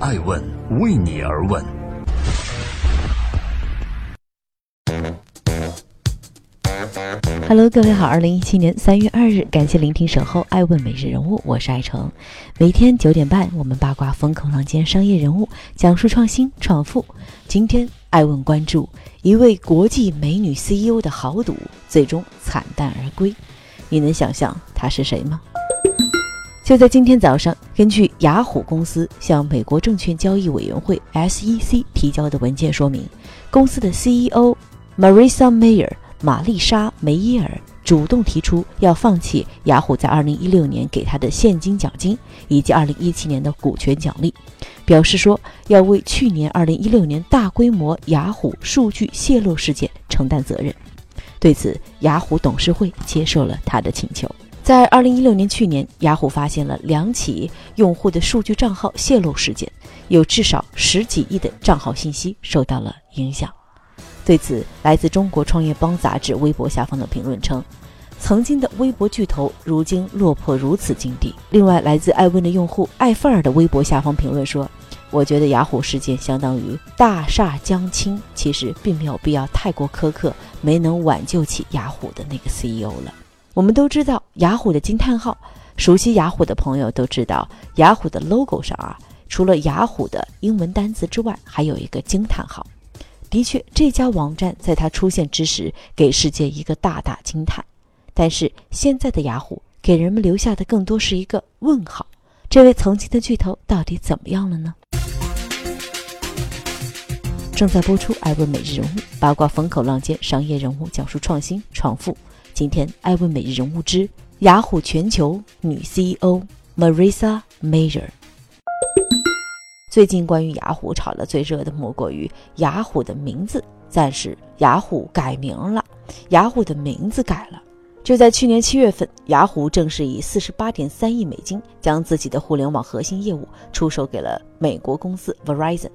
爱问为你而问。Hello，各位好，二零一七年三月二日，感谢聆听守候爱问每日人物，我是爱成。每天九点半，我们八卦风口浪尖商业人物，讲述创新创富。今天爱问关注一位国际美女 CEO 的豪赌，最终惨淡而归。你能想象她是谁吗？就在今天早上，根据雅虎公司向美国证券交易委员会 SEC 提交的文件说明，公司的 CEO Marissa Mayer。玛丽莎·梅耶尔主动提出要放弃雅虎在2016年给他的现金奖金以及2017年的股权奖励，表示说要为去年2016年大规模雅虎数据泄露事件承担责任。对此，雅虎董事会接受了他的请求。在2016年去年，雅虎发现了两起用户的数据账号泄露事件，有至少十几亿的账号信息受到了影响。对此，来自中国创业邦杂志微博下方的评论称：“曾经的微博巨头，如今落魄如此境地。”另外，来自艾问的用户艾范尔的微博下方评论说：“我觉得雅虎事件相当于大厦将倾，其实并没有必要太过苛刻，没能挽救起雅虎的那个 CEO 了。”我们都知道雅虎的惊叹号，熟悉雅虎的朋友都知道，雅虎的 logo 上啊，除了雅虎的英文单词之外，还有一个惊叹号。的确，这家网站在它出现之时，给世界一个大大惊叹。但是现在的雅虎给人们留下的更多是一个问号：这位曾经的巨头到底怎么样了呢？正在播出《艾问每日人物》，八卦风口浪尖，商业人物讲述创新创富。今天，《艾问每日人物》之雅虎全球女 CEO Marissa Mayer。最近关于雅虎炒得最热的莫过于雅虎的名字暂时雅虎改名了，雅虎的名字改了。就在去年七月份，雅虎正式以四十八点三亿美金将自己的互联网核心业务出售给了美国公司 Verizon，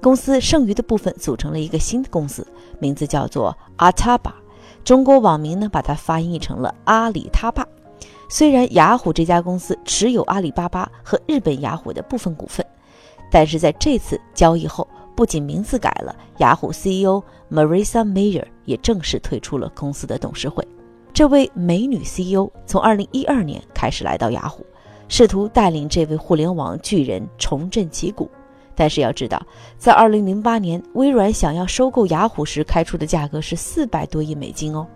公司剩余的部分组成了一个新的公司，名字叫做阿塔巴，中国网民呢把它翻译成了阿里他爸。虽然雅虎这家公司持有阿里巴巴和日本雅虎的部分股份。但是在这次交易后，不仅名字改了，雅虎 CEO Marissa Mayer 也正式退出了公司的董事会。这位美女 CEO 从2012年开始来到雅虎，试图带领这位互联网巨人重振旗鼓。但是要知道，在2008年微软想要收购雅虎时开出的价格是400多亿美金哦，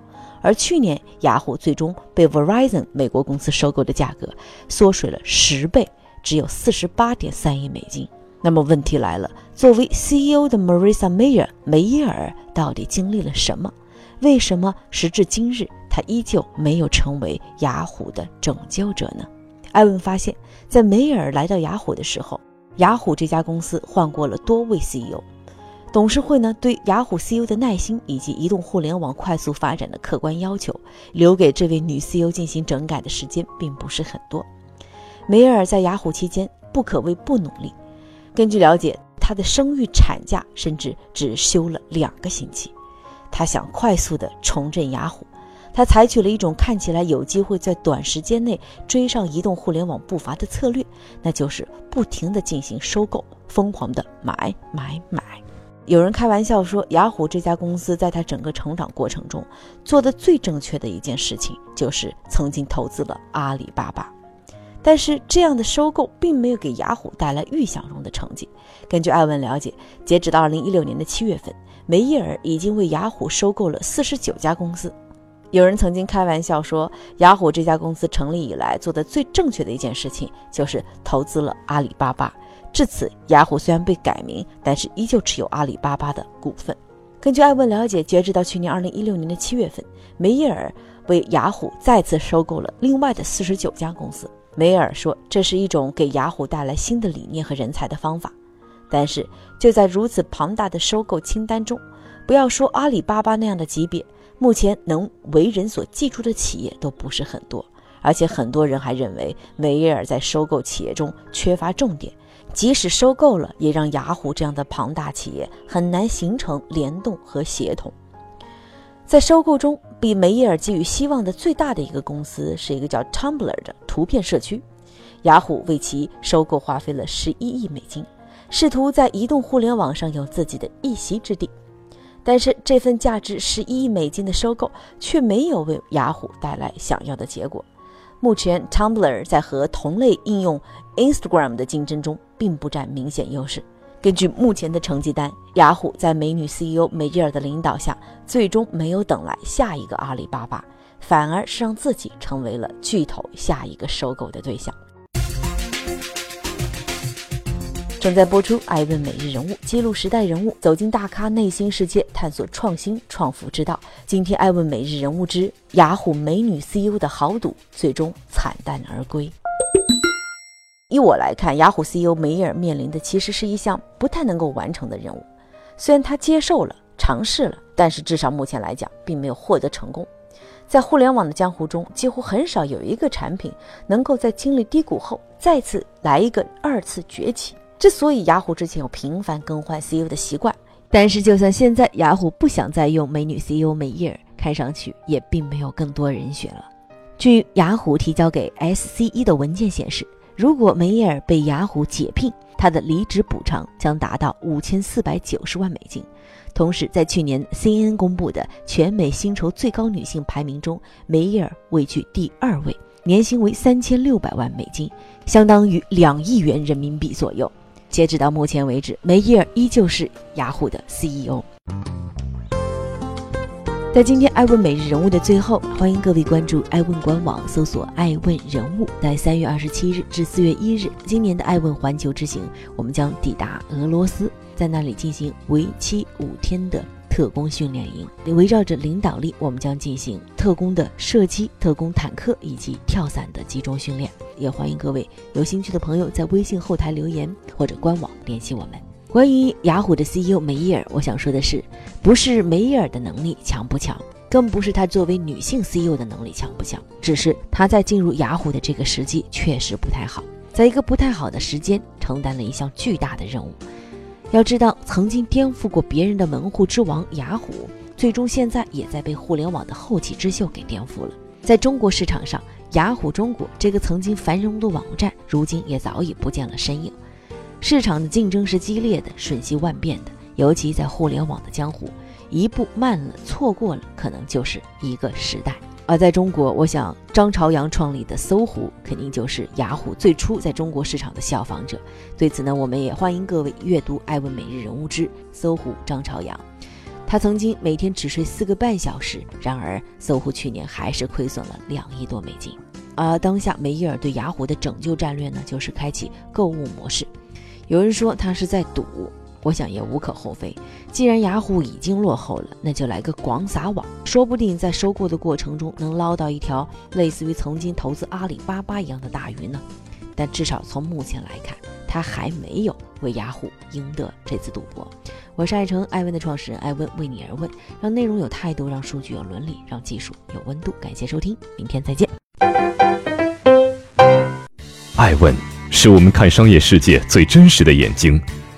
而去年雅虎最终被 Verizon 美国公司收购的价格缩水了十倍，只有48.3亿美金。那么问题来了，作为 CEO 的 Marissa Mayer 梅耶尔到底经历了什么？为什么时至今日她依旧没有成为雅虎的拯救者呢？艾文发现，在梅尔来到雅虎的时候，雅虎这家公司换过了多位 CEO，董事会呢对雅虎 CEO 的耐心以及移动互联网快速发展的客观要求，留给这位女 CEO 进行整改的时间并不是很多。梅尔在雅虎期间不可谓不努力。根据了解，她的生育产假甚至只休了两个星期。她想快速的重振雅虎，他采取了一种看起来有机会在短时间内追上移动互联网步伐的策略，那就是不停地进行收购，疯狂地买买买。有人开玩笑说，雅虎这家公司在他整个成长过程中做的最正确的一件事情，就是曾经投资了阿里巴巴。但是这样的收购并没有给雅虎带来预想中的成绩。根据艾文了解，截止到二零一六年的七月份，梅耶尔已经为雅虎收购了四十九家公司。有人曾经开玩笑说，雅虎这家公司成立以来做的最正确的一件事情就是投资了阿里巴巴。至此，雅虎虽然被改名，但是依旧持有阿里巴巴的股份。根据艾文了解，截止到去年二零一六年的七月份，梅耶尔为雅虎再次收购了另外的四十九家公司。梅耶尔说：“这是一种给雅虎带来新的理念和人才的方法。”但是，就在如此庞大的收购清单中，不要说阿里巴巴那样的级别，目前能为人所记住的企业都不是很多。而且，很多人还认为梅耶尔在收购企业中缺乏重点，即使收购了，也让雅虎这样的庞大企业很难形成联动和协同。在收购中，比梅耶尔寄予希望的最大的一个公司是一个叫 Tumblr 的图片社区。雅虎为其收购花费了十一亿美金，试图在移动互联网上有自己的一席之地。但是这份价值十一亿美金的收购却没有为雅虎带来想要的结果。目前，Tumblr 在和同类应用 Instagram 的竞争中并不占明显优势。根据目前的成绩单，雅虎在美女 CEO 梅吉尔的领导下，最终没有等来下一个阿里巴巴，反而是让自己成为了巨头下一个收购的对象。正在播出《爱问每日人物》，记录时代人物，走进大咖内心世界，探索创新创富之道。今天，《爱问每日人物》之雅虎美女 CEO 的豪赌最终惨淡而归。以我来看，雅虎 CEO 梅尔面临的其实是一项不太能够完成的任务。虽然他接受了、尝试了，但是至少目前来讲，并没有获得成功。在互联网的江湖中，几乎很少有一个产品能够在经历低谷后再次来一个二次崛起。之所以雅虎之前有频繁更换 CEO 的习惯，但是就算现在雅虎不想再用美女 CEO 梅耶尔，看上去也并没有更多人选了。据雅虎提交给 SCE 的文件显示，如果梅耶尔被雅虎解聘，他的离职补偿将达到五千四百九十万美金。同时，在去年 CNN 公布的全美薪酬最高女性排名中，梅耶尔位居第二位，年薪为三千六百万美金，相当于两亿元人民币左右。截止到目前为止，梅耶尔依旧是雅虎的 CEO。在今天爱问每日人物的最后，欢迎各位关注爱问官网，搜索“爱问人物”。在三月二十七日至四月一日，今年的爱问环球之行，我们将抵达俄罗斯，在那里进行为期五天的。特工训练营围绕着领导力，我们将进行特工的射击、特工坦克以及跳伞的集中训练。也欢迎各位有兴趣的朋友在微信后台留言或者官网联系我们。关于雅虎的 CEO 梅耶尔，我想说的是，不是梅耶尔的能力强不强，更不是她作为女性 CEO 的能力强不强，只是她在进入雅虎的这个时机确实不太好，在一个不太好的时间承担了一项巨大的任务。要知道，曾经颠覆过别人的门户之王雅虎，最终现在也在被互联网的后起之秀给颠覆了。在中国市场上，雅虎中国这个曾经繁荣的网站，如今也早已不见了身影。市场的竞争是激烈的，瞬息万变的，尤其在互联网的江湖，一步慢了，错过了，可能就是一个时代。而在中国，我想张朝阳创立的搜狐肯定就是雅虎最初在中国市场的效仿者。对此呢，我们也欢迎各位阅读《艾问每日人物之搜狐张朝阳》。他曾经每天只睡四个半小时，然而搜狐去年还是亏损了两亿多美金。而当下梅耶尔对雅虎的拯救战略呢，就是开启购物模式。有人说他是在赌。我想也无可厚非。既然雅虎已经落后了，那就来个广撒网，说不定在收购的过程中能捞到一条类似于曾经投资阿里巴巴一样的大鱼呢。但至少从目前来看，他还没有为雅虎赢得这次赌博。我是爱成爱问的创始人艾问，为你而问，让内容有态度，让数据有伦理，让技术有温度。感谢收听，明天再见。爱问是我们看商业世界最真实的眼睛。